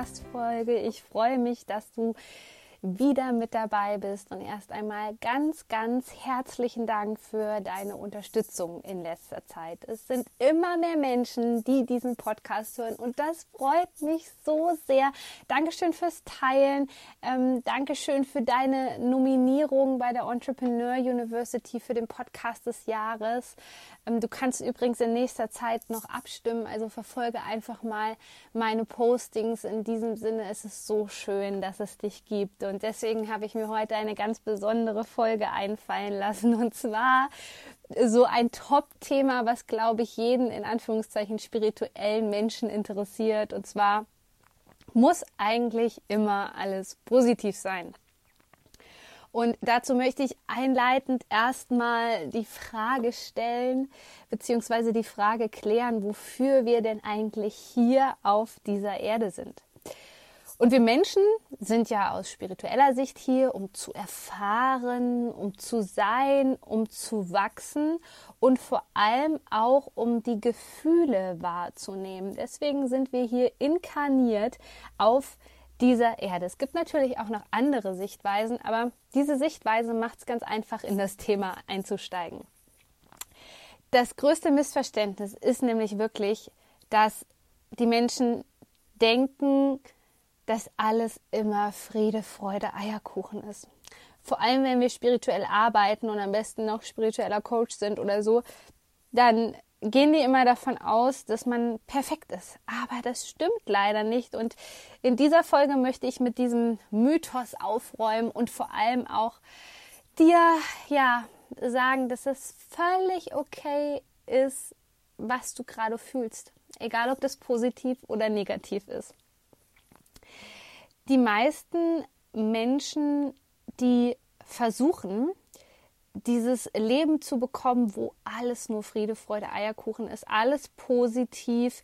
Podcast-Folge. Ich freue mich, dass du wieder mit dabei bist und erst einmal ganz, ganz herzlichen Dank für deine Unterstützung in letzter Zeit. Es sind immer mehr Menschen, die diesen Podcast hören und das freut mich so sehr. Dankeschön fürs Teilen. Ähm, Dankeschön für deine Nominierung bei der Entrepreneur University für den Podcast des Jahres. Ähm, du kannst übrigens in nächster Zeit noch abstimmen, also verfolge einfach mal meine Postings. In diesem Sinne ist es so schön, dass es dich gibt. Und deswegen habe ich mir heute eine ganz besondere Folge einfallen lassen. Und zwar so ein Top-Thema, was, glaube ich, jeden in Anführungszeichen spirituellen Menschen interessiert. Und zwar muss eigentlich immer alles positiv sein. Und dazu möchte ich einleitend erstmal die Frage stellen, beziehungsweise die Frage klären, wofür wir denn eigentlich hier auf dieser Erde sind. Und wir Menschen sind ja aus spiritueller Sicht hier, um zu erfahren, um zu sein, um zu wachsen und vor allem auch um die Gefühle wahrzunehmen. Deswegen sind wir hier inkarniert auf dieser Erde. Es gibt natürlich auch noch andere Sichtweisen, aber diese Sichtweise macht es ganz einfach, in das Thema einzusteigen. Das größte Missverständnis ist nämlich wirklich, dass die Menschen denken, dass alles immer Friede, Freude, Eierkuchen ist. Vor allem, wenn wir spirituell arbeiten und am besten noch spiritueller Coach sind oder so, dann gehen die immer davon aus, dass man perfekt ist. Aber das stimmt leider nicht. Und in dieser Folge möchte ich mit diesem Mythos aufräumen und vor allem auch dir, ja, sagen, dass es völlig okay ist, was du gerade fühlst. Egal, ob das positiv oder negativ ist. Die meisten Menschen, die versuchen, dieses Leben zu bekommen, wo alles nur Friede, Freude, Eierkuchen ist, alles positiv,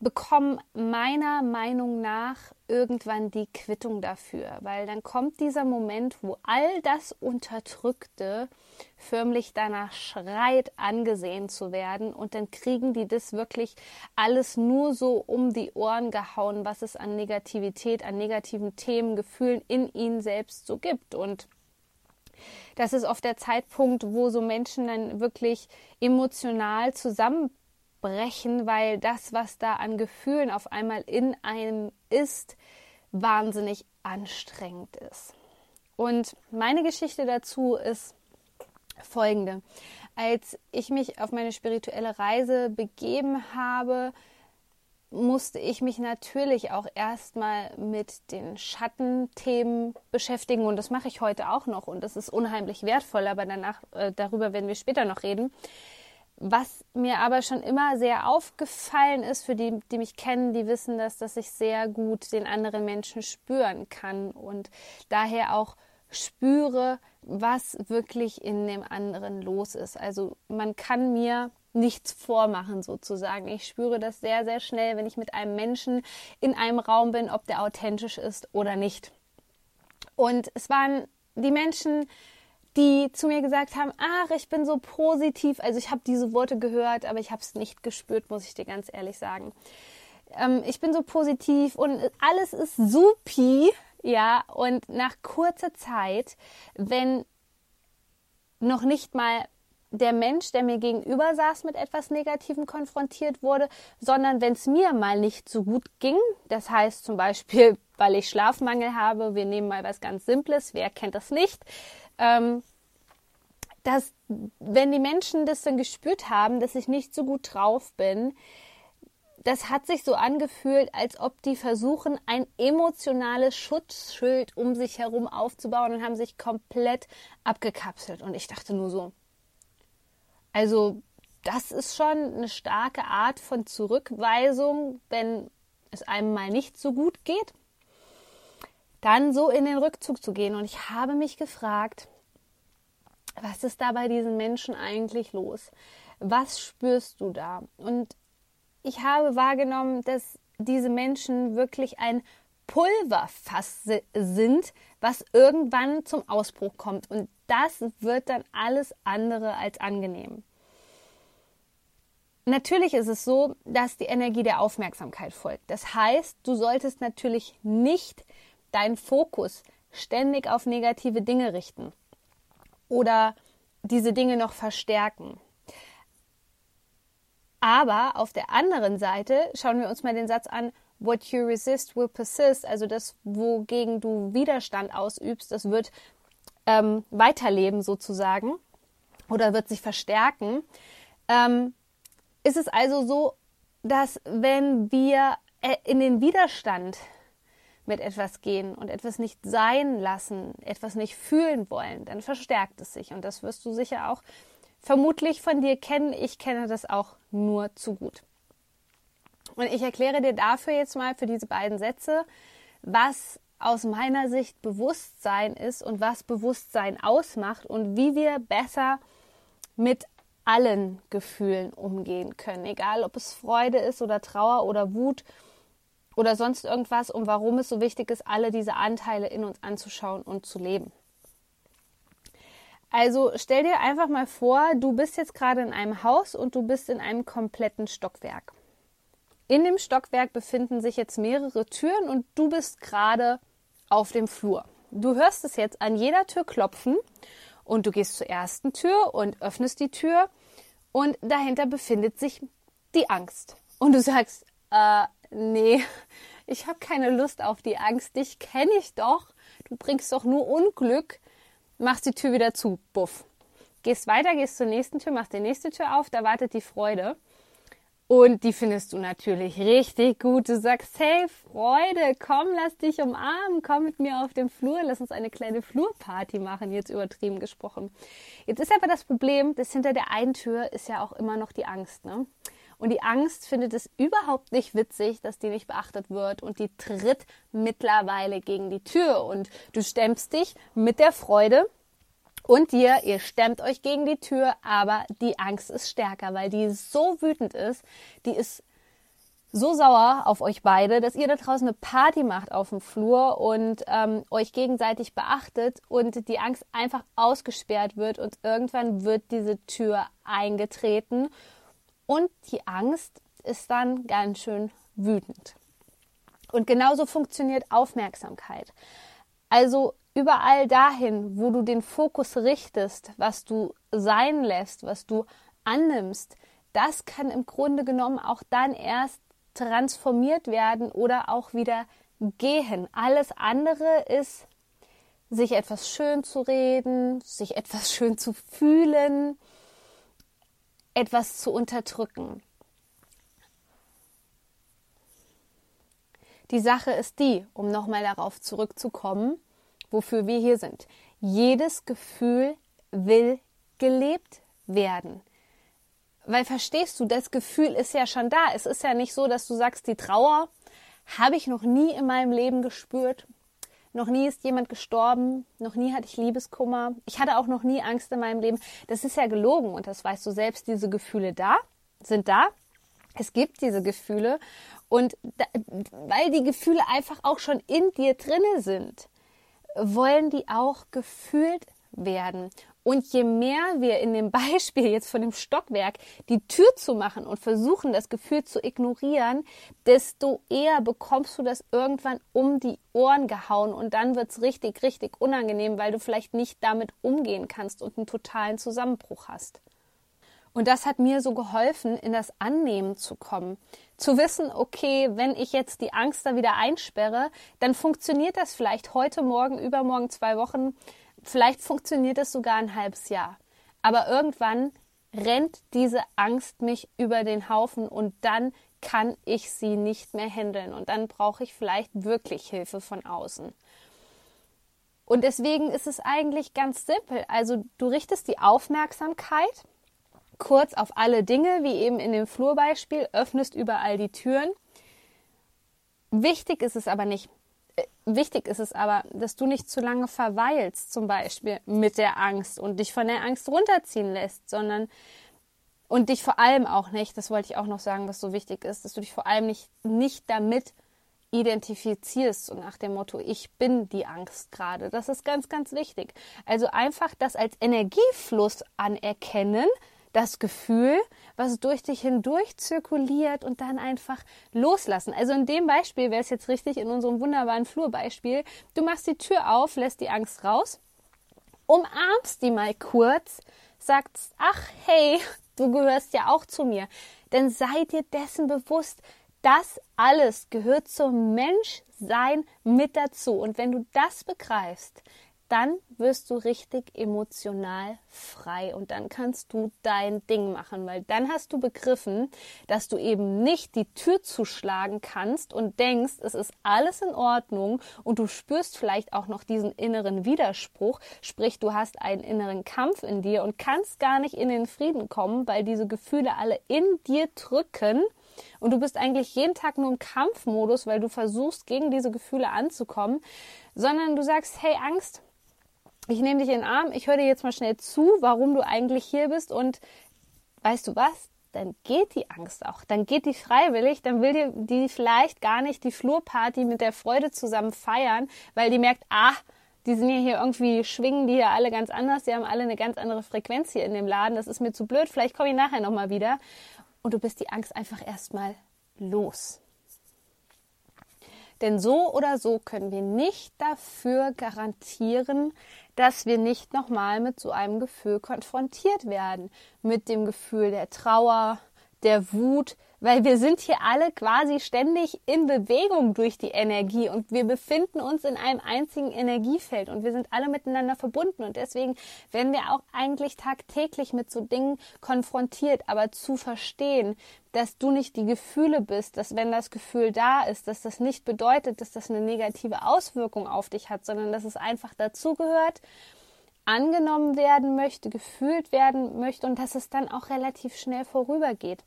bekommen meiner Meinung nach irgendwann die Quittung dafür, weil dann kommt dieser Moment, wo all das Unterdrückte förmlich danach schreit, angesehen zu werden. Und dann kriegen die das wirklich alles nur so um die Ohren gehauen, was es an Negativität, an negativen Themen, Gefühlen in ihnen selbst so gibt. Und das ist oft der Zeitpunkt, wo so Menschen dann wirklich emotional zusammenbrechen, weil das, was da an Gefühlen auf einmal in einem ist, wahnsinnig anstrengend ist. Und meine Geschichte dazu ist folgende. Als ich mich auf meine spirituelle Reise begeben habe, musste ich mich natürlich auch erstmal mit den Schattenthemen beschäftigen und das mache ich heute auch noch und das ist unheimlich wertvoll, aber danach äh, darüber werden wir später noch reden. Was mir aber schon immer sehr aufgefallen ist, für die, die mich kennen, die wissen das, dass ich sehr gut den anderen Menschen spüren kann und daher auch spüre, was wirklich in dem anderen los ist. Also man kann mir nichts vormachen sozusagen. Ich spüre das sehr, sehr schnell, wenn ich mit einem Menschen in einem Raum bin, ob der authentisch ist oder nicht. Und es waren die Menschen, die zu mir gesagt haben, ach, ich bin so positiv. Also ich habe diese Worte gehört, aber ich habe es nicht gespürt, muss ich dir ganz ehrlich sagen. Ähm, ich bin so positiv und alles ist supi, ja. Und nach kurzer Zeit, wenn noch nicht mal der Mensch, der mir gegenüber saß, mit etwas Negativem konfrontiert wurde, sondern wenn es mir mal nicht so gut ging, das heißt zum Beispiel, weil ich Schlafmangel habe, wir nehmen mal was ganz Simples, wer kennt das nicht, ähm, dass wenn die Menschen das dann gespürt haben, dass ich nicht so gut drauf bin, das hat sich so angefühlt, als ob die versuchen, ein emotionales Schutzschild um sich herum aufzubauen und haben sich komplett abgekapselt. Und ich dachte nur so, also das ist schon eine starke Art von Zurückweisung, wenn es einem mal nicht so gut geht, dann so in den Rückzug zu gehen. Und ich habe mich gefragt, was ist da bei diesen Menschen eigentlich los? Was spürst du da? Und ich habe wahrgenommen, dass diese Menschen wirklich ein Pulverfass sind, was irgendwann zum Ausbruch kommt. Und das wird dann alles andere als angenehm. Natürlich ist es so, dass die Energie der Aufmerksamkeit folgt. Das heißt, du solltest natürlich nicht deinen Fokus ständig auf negative Dinge richten oder diese Dinge noch verstärken. Aber auf der anderen Seite schauen wir uns mal den Satz an, what you resist will persist, also das, wogegen du Widerstand ausübst, das wird ähm, weiterleben sozusagen oder wird sich verstärken. Ähm, ist es also so, dass wenn wir äh, in den Widerstand mit etwas gehen und etwas nicht sein lassen, etwas nicht fühlen wollen, dann verstärkt es sich. Und das wirst du sicher auch vermutlich von dir kennen. Ich kenne das auch nur zu gut. Und ich erkläre dir dafür jetzt mal für diese beiden Sätze, was aus meiner Sicht Bewusstsein ist und was Bewusstsein ausmacht und wie wir besser mit allen Gefühlen umgehen können, egal ob es Freude ist oder Trauer oder Wut oder sonst irgendwas und warum es so wichtig ist, alle diese Anteile in uns anzuschauen und zu leben. Also stell dir einfach mal vor, du bist jetzt gerade in einem Haus und du bist in einem kompletten Stockwerk. In dem Stockwerk befinden sich jetzt mehrere Türen und du bist gerade auf dem Flur. Du hörst es jetzt an jeder Tür klopfen und du gehst zur ersten Tür und öffnest die Tür und dahinter befindet sich die Angst. Und du sagst, äh, nee, ich habe keine Lust auf die Angst, dich kenne ich doch, du bringst doch nur Unglück, machst die Tür wieder zu, buff. Gehst weiter, gehst zur nächsten Tür, machst die nächste Tür auf, da wartet die Freude. Und die findest du natürlich richtig gut. Du sagst, hey Freude, komm, lass dich umarmen, komm mit mir auf den Flur, lass uns eine kleine Flurparty machen, jetzt übertrieben gesprochen. Jetzt ist aber das Problem, dass hinter der einen Tür ist ja auch immer noch die Angst. Ne? Und die Angst findet es überhaupt nicht witzig, dass die nicht beachtet wird und die tritt mittlerweile gegen die Tür und du stemmst dich mit der Freude und dir, ihr stemmt euch gegen die Tür, aber die Angst ist stärker, weil die so wütend ist, die ist so sauer auf euch beide, dass ihr da draußen eine Party macht auf dem Flur und ähm, euch gegenseitig beachtet und die Angst einfach ausgesperrt wird und irgendwann wird diese Tür eingetreten und die Angst ist dann ganz schön wütend. Und genauso funktioniert Aufmerksamkeit. Also überall dahin, wo du den Fokus richtest, was du sein lässt, was du annimmst, das kann im Grunde genommen auch dann erst transformiert werden oder auch wieder gehen. Alles andere ist, sich etwas schön zu reden, sich etwas schön zu fühlen, etwas zu unterdrücken. Die Sache ist die, um nochmal darauf zurückzukommen, wofür wir hier sind. Jedes Gefühl will gelebt werden. Weil verstehst du, das Gefühl ist ja schon da. Es ist ja nicht so, dass du sagst, die Trauer habe ich noch nie in meinem Leben gespürt. Noch nie ist jemand gestorben, noch nie hatte ich Liebeskummer. Ich hatte auch noch nie Angst in meinem Leben. Das ist ja gelogen und das weißt du selbst. Diese Gefühle da sind da. Es gibt diese Gefühle und da, weil die Gefühle einfach auch schon in dir drinne sind, wollen die auch gefühlt werden. Und je mehr wir in dem Beispiel jetzt von dem Stockwerk die Tür zu machen und versuchen, das Gefühl zu ignorieren, desto eher bekommst du das irgendwann um die Ohren gehauen und dann wird es richtig, richtig unangenehm, weil du vielleicht nicht damit umgehen kannst und einen totalen Zusammenbruch hast. Und das hat mir so geholfen, in das Annehmen zu kommen. Zu wissen, okay, wenn ich jetzt die Angst da wieder einsperre, dann funktioniert das vielleicht heute, morgen, übermorgen, zwei Wochen Vielleicht funktioniert es sogar ein halbes Jahr. Aber irgendwann rennt diese Angst mich über den Haufen und dann kann ich sie nicht mehr handeln und dann brauche ich vielleicht wirklich Hilfe von außen. Und deswegen ist es eigentlich ganz simpel. Also du richtest die Aufmerksamkeit kurz auf alle Dinge, wie eben in dem Flurbeispiel, öffnest überall die Türen Wichtig ist es aber nicht, äh, wichtig ist es aber, dass du nicht zu lange verweilst, zum Beispiel mit der Angst und dich von der Angst runterziehen lässt, sondern und dich vor allem auch nicht, das wollte ich auch noch sagen, was so wichtig ist, dass du dich vor allem nicht, nicht damit identifizierst, so nach dem Motto, ich bin die Angst gerade. Das ist ganz, ganz wichtig. Also einfach das als Energiefluss anerkennen, das Gefühl, was durch dich hindurch zirkuliert und dann einfach loslassen. Also in dem Beispiel wäre es jetzt richtig, in unserem wunderbaren Flurbeispiel, du machst die Tür auf, lässt die Angst raus, umarmst die mal kurz, sagst, ach hey, du gehörst ja auch zu mir. Denn sei dir dessen bewusst, das alles gehört zum Menschsein mit dazu. Und wenn du das begreifst, dann wirst du richtig emotional frei und dann kannst du dein Ding machen, weil dann hast du begriffen, dass du eben nicht die Tür zuschlagen kannst und denkst, es ist alles in Ordnung und du spürst vielleicht auch noch diesen inneren Widerspruch, sprich du hast einen inneren Kampf in dir und kannst gar nicht in den Frieden kommen, weil diese Gefühle alle in dir drücken und du bist eigentlich jeden Tag nur im Kampfmodus, weil du versuchst, gegen diese Gefühle anzukommen, sondern du sagst, hey Angst, ich nehme dich in den Arm, ich höre dir jetzt mal schnell zu, warum du eigentlich hier bist und weißt du was? Dann geht die Angst auch, dann geht die freiwillig, dann will die vielleicht gar nicht die Flurparty mit der Freude zusammen feiern, weil die merkt, ah, die sind ja hier irgendwie, schwingen die hier alle ganz anders, die haben alle eine ganz andere Frequenz hier in dem Laden, das ist mir zu blöd, vielleicht komme ich nachher nochmal wieder und du bist die Angst einfach erstmal los. Denn so oder so können wir nicht dafür garantieren, dass wir nicht nochmal mit so einem Gefühl konfrontiert werden. Mit dem Gefühl der Trauer, der Wut, weil wir sind hier alle quasi ständig in Bewegung durch die Energie und wir befinden uns in einem einzigen Energiefeld und wir sind alle miteinander verbunden und deswegen werden wir auch eigentlich tagtäglich mit so Dingen konfrontiert, aber zu verstehen, dass du nicht die Gefühle bist, dass wenn das Gefühl da ist, dass das nicht bedeutet, dass das eine negative Auswirkung auf dich hat, sondern dass es einfach dazugehört, angenommen werden möchte, gefühlt werden möchte und dass es dann auch relativ schnell vorübergeht.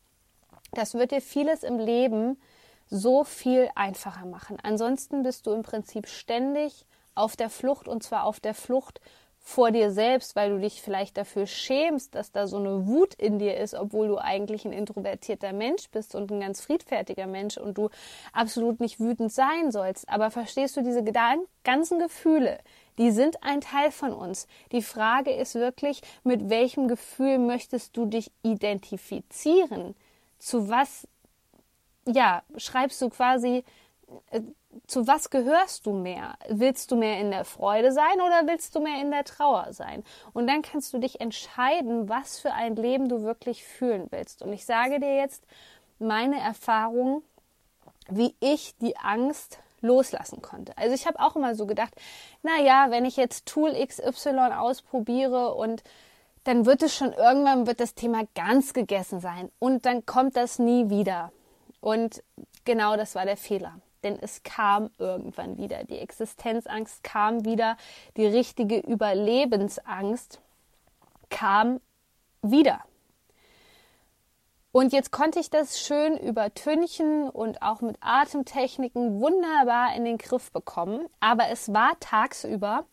Das wird dir vieles im Leben so viel einfacher machen. Ansonsten bist du im Prinzip ständig auf der Flucht und zwar auf der Flucht vor dir selbst, weil du dich vielleicht dafür schämst, dass da so eine Wut in dir ist, obwohl du eigentlich ein introvertierter Mensch bist und ein ganz friedfertiger Mensch und du absolut nicht wütend sein sollst. Aber verstehst du diese ganzen Gefühle? Die sind ein Teil von uns. Die Frage ist wirklich, mit welchem Gefühl möchtest du dich identifizieren? Zu was, ja, schreibst du quasi, äh, zu was gehörst du mehr? Willst du mehr in der Freude sein oder willst du mehr in der Trauer sein? Und dann kannst du dich entscheiden, was für ein Leben du wirklich fühlen willst. Und ich sage dir jetzt meine Erfahrung, wie ich die Angst loslassen konnte. Also ich habe auch immer so gedacht, na ja, wenn ich jetzt Tool XY ausprobiere und dann wird es schon irgendwann wird das Thema ganz gegessen sein und dann kommt das nie wieder. Und genau das war der Fehler. Denn es kam irgendwann wieder. Die Existenzangst kam wieder. Die richtige Überlebensangst kam wieder. Und jetzt konnte ich das schön übertünchen und auch mit Atemtechniken wunderbar in den Griff bekommen. Aber es war tagsüber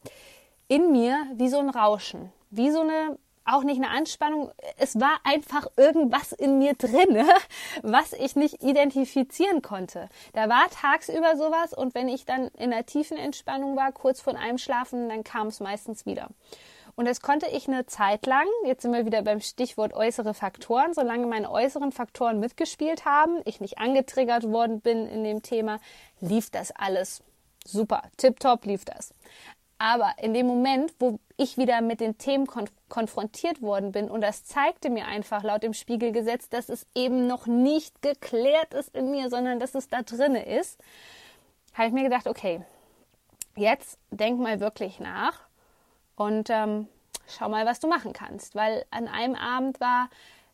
in mir wie so ein Rauschen, wie so eine auch nicht eine Anspannung. Es war einfach irgendwas in mir drin, was ich nicht identifizieren konnte. Da war tagsüber sowas und wenn ich dann in einer tiefen Entspannung war, kurz vor einem Schlafen, dann kam es meistens wieder. Und das konnte ich eine Zeit lang, jetzt sind wir wieder beim Stichwort äußere Faktoren, solange meine äußeren Faktoren mitgespielt haben, ich nicht angetriggert worden bin in dem Thema, lief das alles super, tipptopp lief das. Aber in dem Moment, wo ich wieder mit den Themen konf konfrontiert worden bin und das zeigte mir einfach laut dem Spiegelgesetz, dass es eben noch nicht geklärt ist in mir, sondern dass es da drinne ist, habe ich mir gedacht, okay, jetzt denk mal wirklich nach und ähm, schau mal, was du machen kannst. Weil an einem Abend war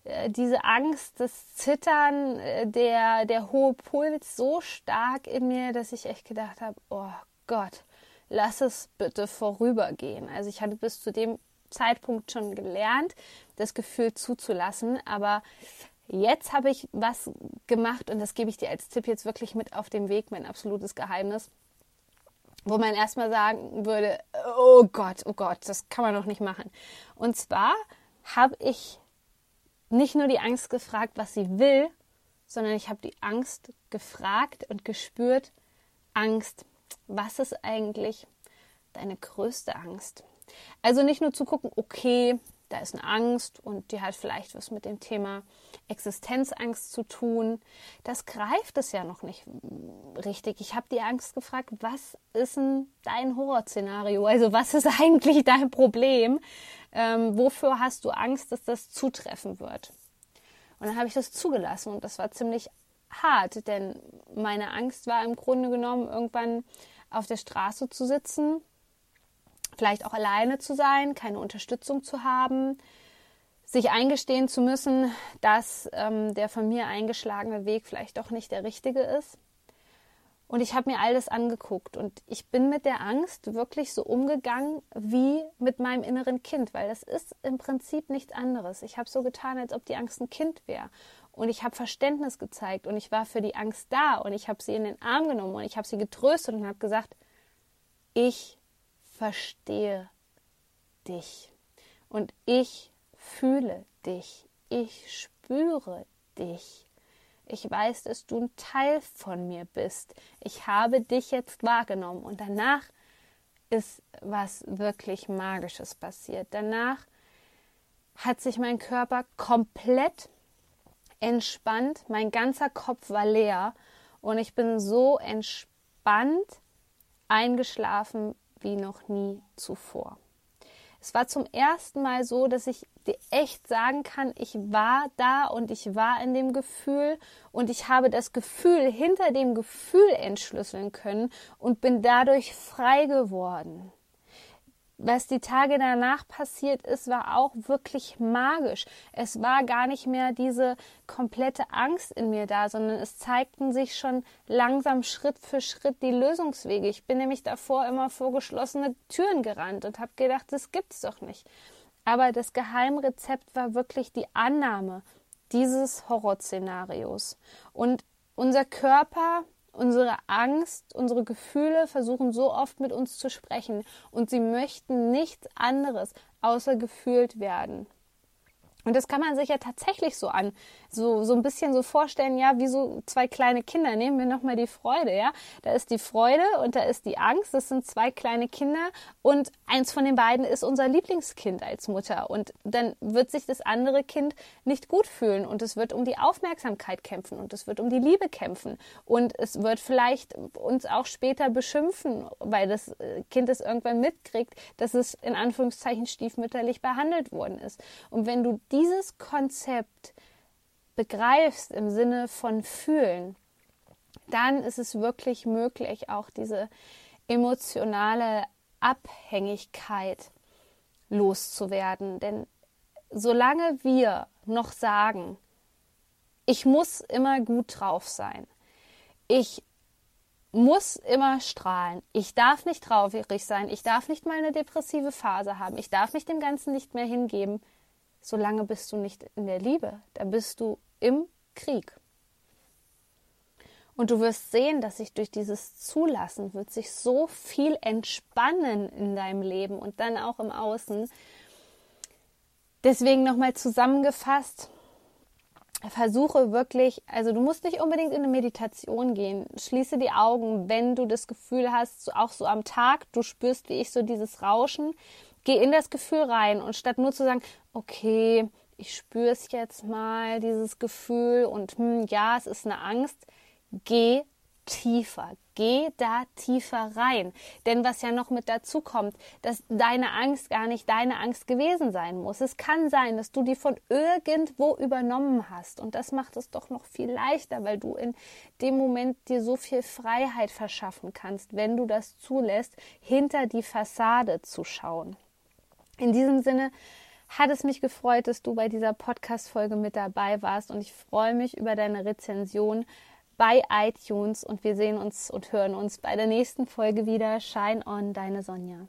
äh, diese Angst, das Zittern, äh, der, der hohe Puls so stark in mir, dass ich echt gedacht habe, oh Gott, lass es bitte vorübergehen. Also ich hatte bis zu dem Zeitpunkt schon gelernt, das Gefühl zuzulassen, aber Jetzt habe ich was gemacht und das gebe ich dir als Tipp jetzt wirklich mit auf den Weg, mein absolutes Geheimnis, wo man erstmal sagen würde, oh Gott, oh Gott, das kann man doch nicht machen. Und zwar habe ich nicht nur die Angst gefragt, was sie will, sondern ich habe die Angst gefragt und gespürt, Angst, was ist eigentlich deine größte Angst? Also nicht nur zu gucken, okay, da ist eine Angst und die hat vielleicht was mit dem Thema Existenzangst zu tun. Das greift es ja noch nicht richtig. Ich habe die Angst gefragt, was ist denn dein Horrorszenario? Also was ist eigentlich dein Problem? Ähm, wofür hast du Angst, dass das zutreffen wird? Und dann habe ich das zugelassen und das war ziemlich hart, denn meine Angst war im Grunde genommen irgendwann auf der Straße zu sitzen vielleicht auch alleine zu sein, keine Unterstützung zu haben, sich eingestehen zu müssen, dass ähm, der von mir eingeschlagene Weg vielleicht doch nicht der richtige ist. Und ich habe mir all das angeguckt und ich bin mit der Angst wirklich so umgegangen wie mit meinem inneren Kind, weil das ist im Prinzip nichts anderes. Ich habe so getan, als ob die Angst ein Kind wäre. Und ich habe Verständnis gezeigt und ich war für die Angst da und ich habe sie in den Arm genommen und ich habe sie getröstet und habe gesagt, ich verstehe dich und ich fühle dich, ich spüre dich. Ich weiß, dass du ein Teil von mir bist. Ich habe dich jetzt wahrgenommen und danach ist was wirklich Magisches passiert. Danach hat sich mein Körper komplett entspannt, mein ganzer Kopf war leer. Und ich bin so entspannt eingeschlafen wie noch nie zuvor. Es war zum ersten Mal so, dass ich dir echt sagen kann, ich war da und ich war in dem Gefühl. Und ich habe das Gefühl hinter dem Gefühl entschlüsseln können und bin dadurch frei geworden was die Tage danach passiert ist, war auch wirklich magisch. Es war gar nicht mehr diese komplette Angst in mir da, sondern es zeigten sich schon langsam Schritt für Schritt die Lösungswege. Ich bin nämlich davor immer vor geschlossene Türen gerannt und habe gedacht, das gibt's doch nicht. Aber das Geheimrezept war wirklich die Annahme dieses Horrorszenarios. Und unser Körper unsere Angst, unsere Gefühle versuchen so oft mit uns zu sprechen und sie möchten nichts anderes außer gefühlt werden. Und das kann man sich ja tatsächlich so an, so, so ein bisschen so vorstellen, ja, wie so zwei kleine Kinder. Nehmen wir nochmal die Freude, ja. Da ist die Freude und da ist die Angst. Das sind zwei kleine Kinder und eins von den beiden ist unser Lieblingskind als Mutter. Und dann wird sich das andere Kind nicht gut fühlen und es wird um die Aufmerksamkeit kämpfen und es wird um die Liebe kämpfen und es wird vielleicht uns auch später beschimpfen, weil das äh, Kind es irgendwann mitkriegt, dass es in Anführungszeichen stiefmütterlich behandelt worden ist. Und wenn du dieses Konzept begreifst im Sinne von fühlen, dann ist es wirklich möglich, auch diese emotionale Abhängigkeit loszuwerden. Denn solange wir noch sagen, ich muss immer gut drauf sein, ich muss immer strahlen, ich darf nicht traurig sein, ich darf nicht mal eine depressive Phase haben, ich darf mich dem Ganzen nicht mehr hingeben, solange bist du nicht in der Liebe, da bist du im Krieg. Und du wirst sehen, dass sich durch dieses Zulassen wird sich so viel entspannen in deinem Leben und dann auch im Außen. Deswegen nochmal zusammengefasst, versuche wirklich, also du musst nicht unbedingt in eine Meditation gehen. Schließe die Augen, wenn du das Gefühl hast, auch so am Tag, du spürst wie ich so dieses Rauschen, Geh in das Gefühl rein und statt nur zu sagen, okay, ich spüre es jetzt mal, dieses Gefühl und hm, ja, es ist eine Angst, geh tiefer. Geh da tiefer rein. Denn was ja noch mit dazu kommt, dass deine Angst gar nicht deine Angst gewesen sein muss. Es kann sein, dass du die von irgendwo übernommen hast. Und das macht es doch noch viel leichter, weil du in dem Moment dir so viel Freiheit verschaffen kannst, wenn du das zulässt, hinter die Fassade zu schauen. In diesem Sinne hat es mich gefreut, dass du bei dieser Podcast-Folge mit dabei warst und ich freue mich über deine Rezension bei iTunes und wir sehen uns und hören uns bei der nächsten Folge wieder. Shine on, deine Sonja.